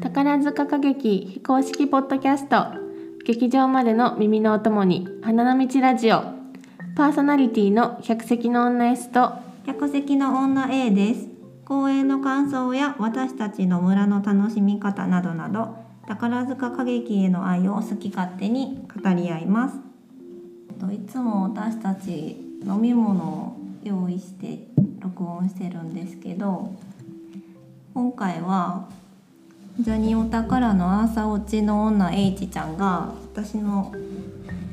宝塚歌劇非公式ポッドキャスト劇場までの耳のお供に花の道ラジオパーソナリティの客席の女 S と客席の女 A です。公演の感想や私たちの村の楽しみ方などなど宝塚歌劇への愛を好き勝手に語り合います。いつも私たち飲み物を用意して録音してるんですけど今回はジャニオタからの朝落ちの女 H ちゃんが私の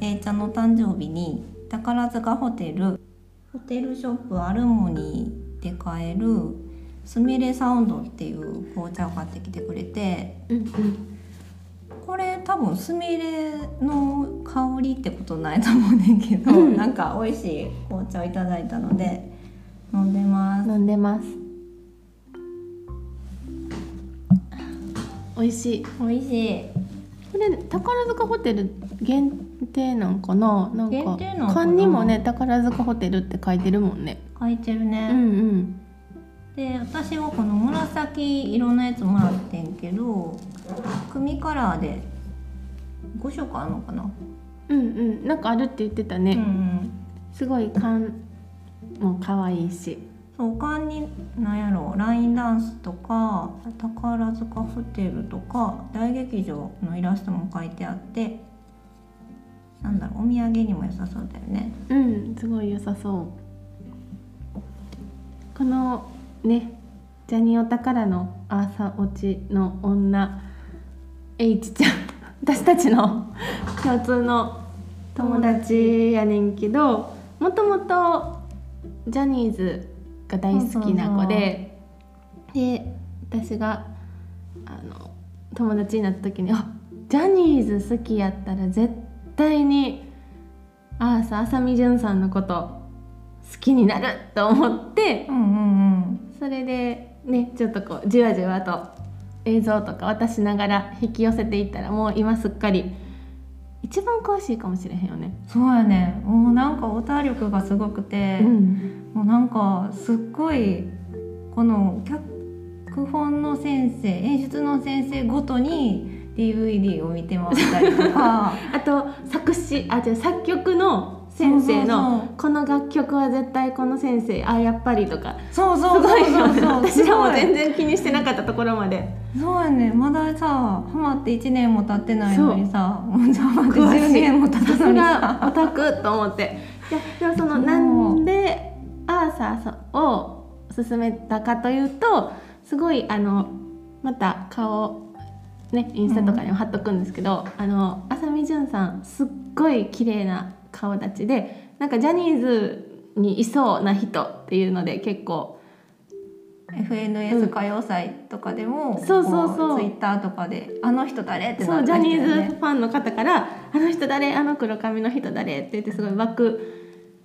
A ちゃんの誕生日に宝塚ホテルホテルショップアルモニーで買えるすみれサウンドっていう紅茶を買ってきてくれてうんうんこれ多分すみれの香りってことないと思うねんけど、うん。なんか美味しい紅茶をいただいたので飲んでます。飲んでます美味しい。美味しい。これ宝塚ホテル限定なんかな？なんか缶にもね宝塚ホテルって書いてるもんね。書いてるね、うんうん。で私はこの紫色のやつもらってんけど組カラーで5色あるのかな、うんうん。なんかあるって言ってたね、うんうん。すごい缶も可愛いしそう他に何やろ？ラインダンスとか宝塚ホテルとか大劇場のイラストも書いてあってなんだろう？お土産にも良さそうだよね。うんすごい良さそう。このねジャニオタからの朝落ちの女 H ちゃん。私たちの 共通の友達やねんけどもともとジャニーズが大好きな子でで私があの友達になった時にあジャニーズ好きやったら絶対にあーさ浅見純さんのこと好きになると思ってうんうんうん。それでねちょっとこうじわじわと映像とか渡しながら引き寄せていったらもう今すっかり一番詳しいかもしれへんよね。そうやね。もうなんかオタ力がすごくて、うん、もうなんかすっごいこの脚本の先生演出の先生ごとに DVD を見て回ったりとかあと作詞あじゃあ作曲の先生のこの楽曲は絶対この先生あやっぱりとか。すそうそうそうそうそう。私らも全然然気にしてなかったところまで。そうやねまださハマって1年も経ってないのにさもう。ハマって詳しい10年も経たのにすがオさタクと思って。いやでもそのなんでアーサーを勧めたかというとすごいあのまた顔ねインスタとかにも貼っとくんですけど、あの浅見純さんすっごい綺麗な顔立ちでなんかジャニーズにいそうな人っていうので結構 FNS 歌謡祭とかでも、そうそうそうツイッターとかで「あの人誰?」ってそなったうジャニーズファンの方から「あの人誰あの黒髪の人誰?」って言ってすごい湧く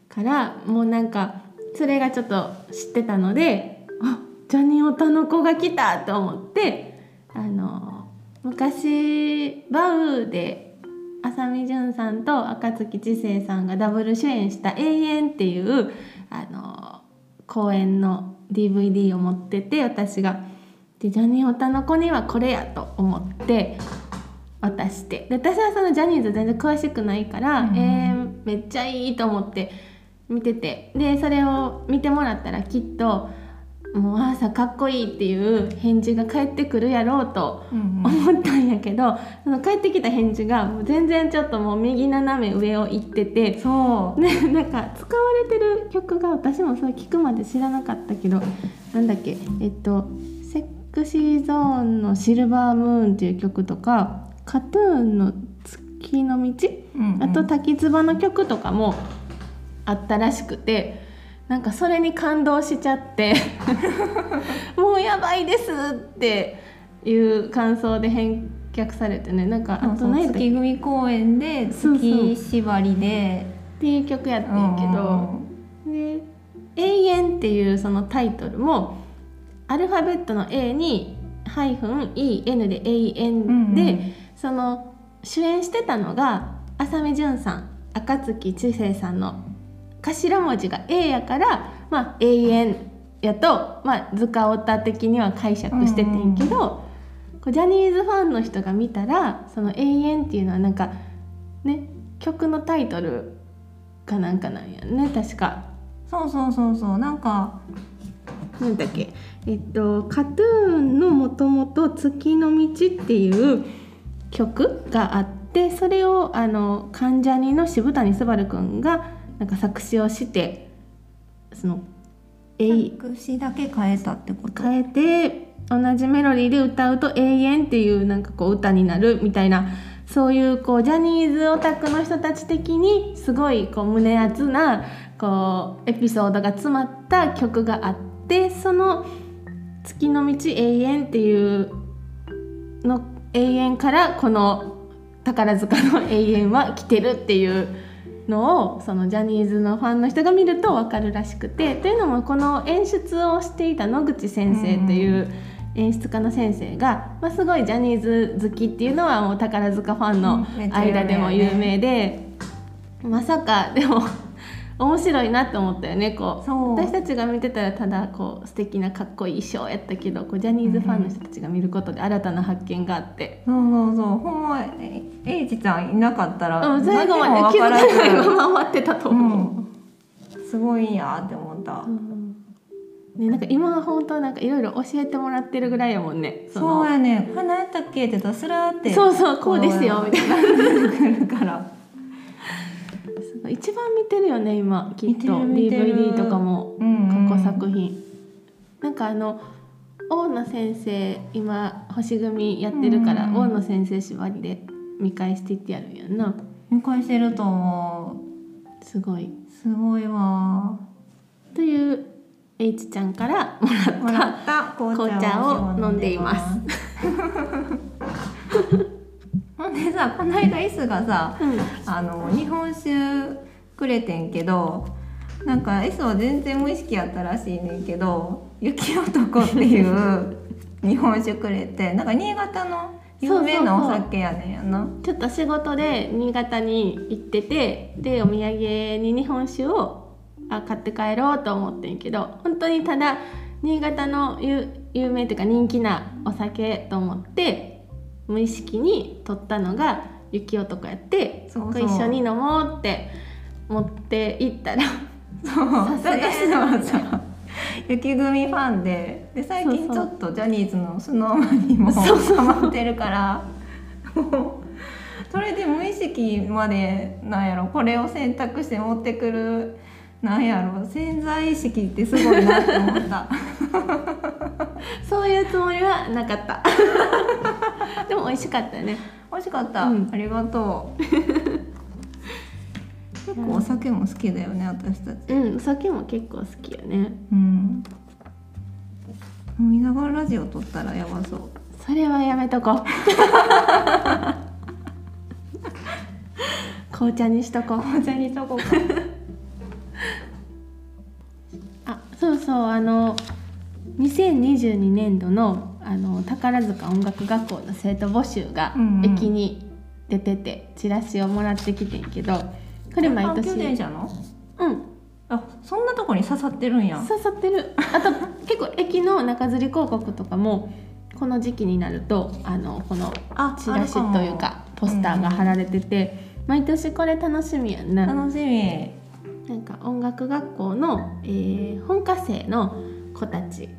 からもうなんかそれがちょっと知ってたので「あジャニオタの子が来た!」と思ってあの昔バウで浅見純さんと赤月知世さんがダブル主演した「永遠」っていうあの公演の DVD を持ってて私が。でジャニオタの子にはこれやと思って渡してで私はそのジャニーズ全然詳しくないから、うんえーめっちゃいいと思って見てて。でそれを見てもらったらきっと「もうあーさかっこいい」っていう返事が返ってくるやろうと思ったんやけど、その返ってきた返事がもう全然ちょっともう右斜め上を行ってて。そう。ね、なんか使われてる曲が私もそれ聞くまで知らなかったけどなんだっけえっと「セクシーゾーンのシルバームーン」っていう曲とか「カトゥーンの月の道」うんうん。あと滝つばの曲とかもあったらしくてなんかそれに感動しちゃって もうやばいですっていう感想で返却されてねなんかあと何月組公演で月縛りで。っていう曲やったんやけど。で「永遠」っていうそのタイトルもアルファベットの A にハイフン EN で永遠で、うんうん。その主演してたのが浅見純さん赤月知世さんの頭文字が A やから、まあ、永遠やと、まあ、図鑑オタ的には解釈しててんけど、うジャニーズファンの人が見たらその「永遠」っていうのはなんかね曲のタイトルかなんかなんやね。確か。そうそうそうそう。なんかなんだっけ。えっとカトゥーンのもともと「月の道」っていう曲があってそれをあの関ジャニの渋谷昴くんがなんか作詞をしてその作詞だけ変えたってこと？変えて同じメロディーで歌うと「永遠」っていうなんかこう歌になるみたいなそういうこうジャニーズオタクの人たち的にすごいこう胸熱なこうエピソードが詰まった曲があってその「月の道永遠」っていうの永遠からこの宝塚の永遠は来てるっていうのをそのジャニーズのファンの人が見ると分かるらしくてとい。うのもこの演出をしていた野口先生っていう演出家の先生が、まあ、すごいジャニーズ好きっていうのはもう宝塚ファンの間でも有名で、まさかでも面白いなと思ったよねこう私たちが見てたらただこう素敵なかっこいい衣装やったけどこうジャニーズファンの人たちが見ることで新たな発見があって。そうそうそうほんまええいちちゃんいなかったらうん、最後まで気づかないまま終わってたとう思う。んすごいんやって思った、うんね、なんか今は本当なんかいろいろ教えてもらってるぐらいやもんね。そのうやねこれ何やったっけって言ったらってそうそうこうですよみたいな。来るから一番見てるよね今きっと。DVD とかも。うんうん。過去作品。なんかあの大野先生今星組やってるから、うん大野先生縛りで見返していってやるんやんな。見返してると思すごい。うすごいわ。という H ちゃんからもらった紅茶を飲んでいます。さこの間イスがさうんあの日本酒くれてんけどなんか S は全然無意識やったらしいねんけど「雪男」っていう 日本酒くれてなんか新潟の有名なお酒やねんやな。ちょっと仕事で新潟に行っててでお土産に日本酒をあ買って帰ろうと思ってんけど本当にただ新潟の有有名っていうか人気なお酒と思って無意識に取ったのが雪男やってそこれ一緒に飲もうって持って行ったらそう。私はさ雪組ファンで。で最近ちょっとジャニーズのスノーマンにもハマってるから。それで無意識までなんやろ。これを選択して持ってくる。なんやろ。潜在意識ってすごいなって思った。そういうつもりはなかった でも美味しかったね。美味しかった、うん。ありがとう。結構お酒も好きだよね私たち。うんお酒も結構好きよね。うん。飲みながらラジオ撮ったらやばそう。それはやめとこう。紅茶にしとこう。紅茶にしとこうか。あそうそうあの2022年度のあの宝塚音楽学校の生徒募集がうんうん。駅に出てて、チラシをもらってきてんけどこれ毎年。うん。あそんなとこに刺さってるんや。刺さってる。あと 結構駅の中吊り広告とかもこの時期になるとあのこのあチラシというかポスターが貼られてて、毎年これ楽しみやんな。楽しみ。なんか音楽学校の、えー本科生の子たち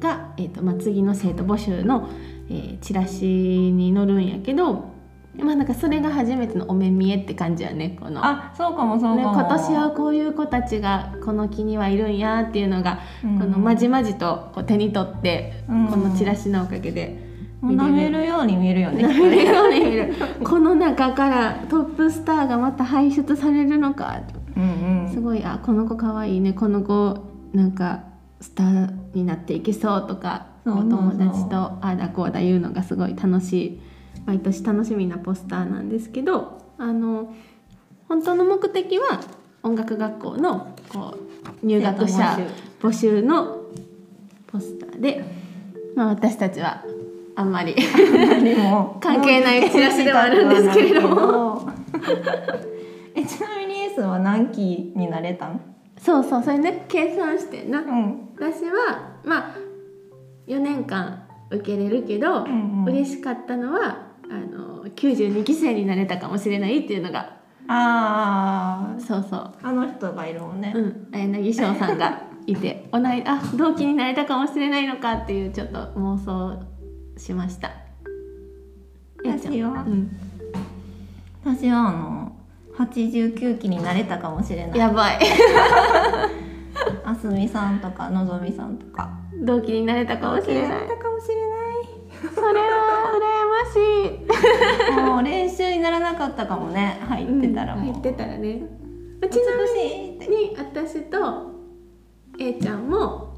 が、えーとまあ、次の生徒募集の、えーチラシに載るんやけど、まあ、なんかそれが初めてのお目見えって感じやねこの。あそうかもそうかね、も、今年はこういう子たちがこの木にはいるんやっていうのが、うん。このまじまじとこう手に取って、うん。このチラシのおかげで舐めるように見えるよね。舐めるように見る。この中からトップスターがまた輩出されるのか。うんうん。すごいあこの子かわいいね。この子なんかスターになっていけそうとかお友達とああだこうだ言うのがすごい楽しい毎年楽しみなポスターなんですけどあの本当の目的は音楽学校のこう入学者募集。のポスターで、まあ、私たちはあんまり 関係ないチラシではあるんですけれども。えちなみに S は何期になれたん？そうそうそれね計算してんな。うん。私はまあ4年間受けれるけど、うんうん。嬉しかったのはあの92期生になれたかもしれないっていうのが。ああそうそう。あの人がいるもんね、うん、柳翔さんがいて 同いあ同期になれたかもしれないのかっていうちょっと妄想しました。私は？うん、私はあの89期になれたかもしれない。やばい。あすみさんとかのぞみさんとか。同期になれたかもしれない。なれたかもしれそれは羨ましい。ないもう練習にならなかったかもね。入ってたらもう、うん入ってたらね。美ちなみに私と A ちゃんも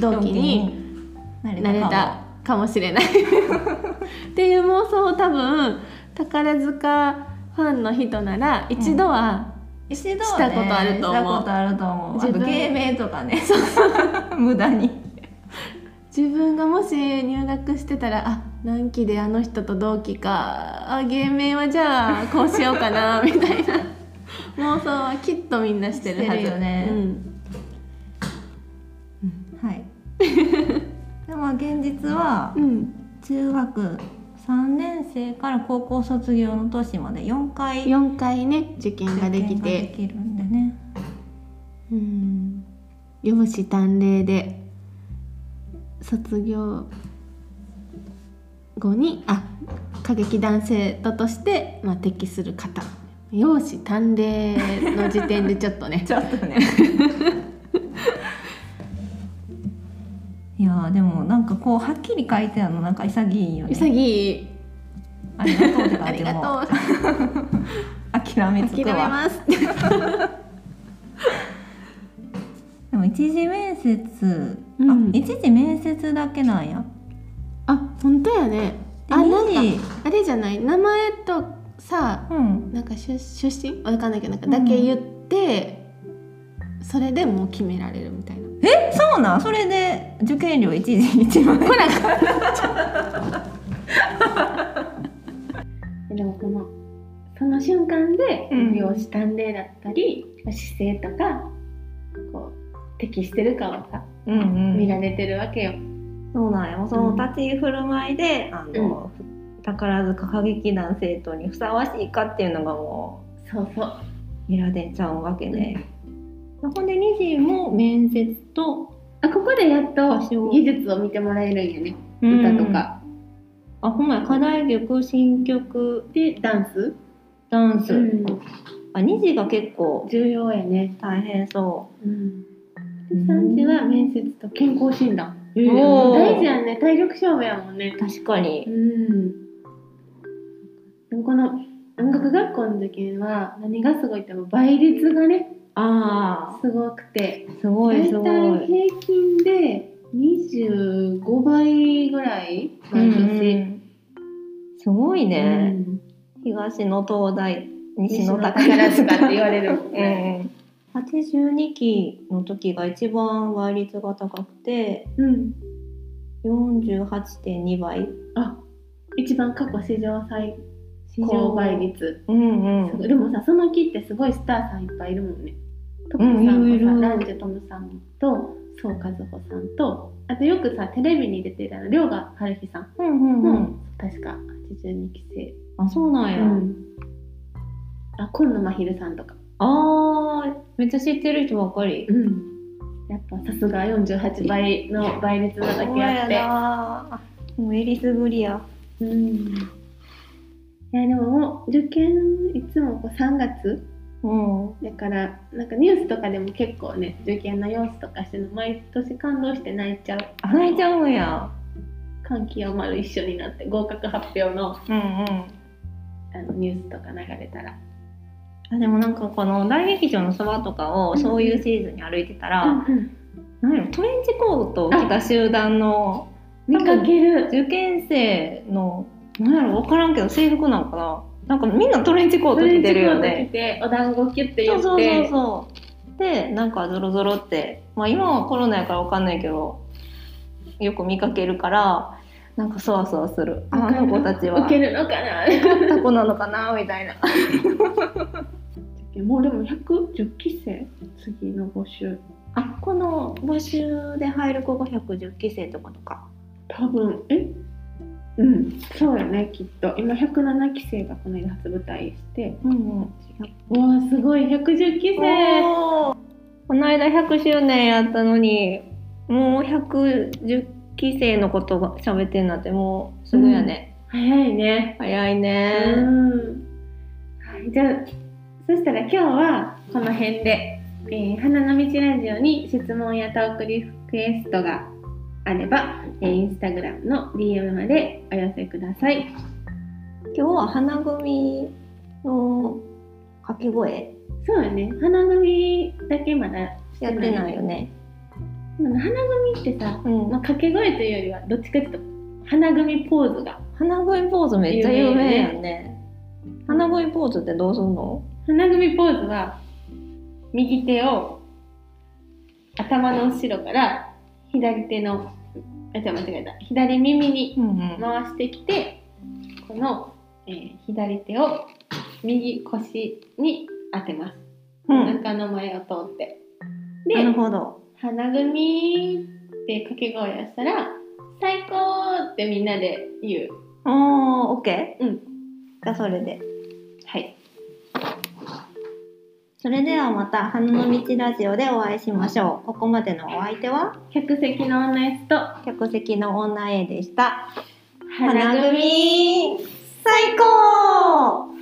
同期になれなれたかも。しれないっていう妄想を多分宝塚ファンの人なら一度は、一度したことあると思う。したことあると思う。自芸名とかね。無駄に。自分がもし入学してたらあ何期であの人と同期か。あ芸名はじゃあこうしようかな みたいな。妄想はきっとみんなしてるはず。よね。はい。でも現実はうん、うん、中学3年生から高校卒業の年まで4回4回ね受験ができ受験がでてきるんでね。うん。容姿端麗で卒業後にあ歌劇団生徒として、まあ、適する方。容姿端麗の時点でちょっとね。ちょっとねいやーでもなんかこうはっきり書いてあるのなんか潔いよね。潔い。ありがとうって書あいても。りがとう。諦めつ諦めくわます。でも一次面接、うん。あ一次面接だけなんや。あ本当やね。あでなんあれじゃない？名前とさうん。なんか出出身？わかんないけどなんかだけ言って、それでもう決められるみたいなえそうなん？それで受験料一時一万円？でもこのその瞬間でうん。容姿端麗だったり、姿勢とかこう適してるかをさ、うんうん。見られてるわけよ。そうなんや。もうその立ち居振る舞いで、あの、宝塚歌劇団生徒にふさわしいかっていうのがもそうそう。う見られちゃうわけで、ほんで二次も面接とあここでやっと技術を見てもらえるんやね。歌とか。あほんまや課題曲新曲でダンス、ダンス、うん、あ二次が結構重要やね。大変そうん、で3時は面接と健康診断。う、おー大事やんね。体力勝負やもんね。確かにうん。でもこの音楽学校の受験は何がすごいってもう倍率がねあすごくて。あすごい大すごい。体平均で25倍ぐらい毎うん年。うん。すごいね、うん。東の東大西西のの宝宝塚塚って言われる。うね。ん。82期の時が一番倍率が高くてうん。48.2倍。あ、一番過去史上最高倍率。うんうん。でもさその木ってすごいスターさんいっぱいいるもんね。トップうんランジェトムさんと宋和穂さんとあとよくさテレビに出てたの遼河はるひさんうんうんうも、ん確か82期生。あそうなんや、うんあ今野真昼さんとか。あーめっちゃ知ってる人ばっかりうん。やっぱさすが48倍の倍率なだけあっほんまやなもうえりすぐりやて。うん。いやでももう受験いつもこう3月うん。だからなんかニュースとかでも結構ね受験の様子とかしてるの毎年感動して泣いちゃう。あ泣いちゃうんや。感極まる一緒になって合格発表のうんうん。あのニュースとか流れたら、あでもなんかこの大劇場のそばとかをそういうシーズンに歩いてたら、なんやろトレンチコートを着た集団の見かける。受験生のなんやろ分からんけど制服なんかななんかみんなトレンチコート着てるよトレンねチコート着てお団子キュッて言って。そうそうそう。でなんかゾロゾロってまあ今はコロナやから分かんないけどよく見かけるからなんかそわそわする。あの子たちは。受けるのかな？タコなのかな？みたいな。もうでも110期生？次の募集。あこの募集で入る子が110期生ってことか。多分え？うんそうやねきっと。今107期生がこの間初舞台して。うんうん。うわすごい。110期生この間100周年やったのにもう110期生のことが喋ってんなんてもうすぐやね、早いね。早いうん。ね、はいじゃあそしたら今日はこの辺で、えー花の道ラジオに質問やトークリクエストがあれば、えーインスタグラムの DM までお寄せください。今日は花組の掛け声。そうやね。花組だけまだやってないよね。花組ってさ、うん。まあ、掛け声というよりはどっちかというと花組ポーズが花組ポーズめっちゃ有名やね。花組ポーズってどうすんの？花組ポーズは右手を頭の後ろから左手のあ間違えた。左耳にうんうん。回してきてこの、えー左手を右腰に当てます、うん。お腹の前を通って。なるでほど。花組って掛け声をしたら最高ってみんなで言う。おーオッケー。うん。じゃあそれでそれではまた花の道ラジオでお会いしましょう。ここまでのお相手は？客席の女 S と。客席の女 A でした。花組。組。最高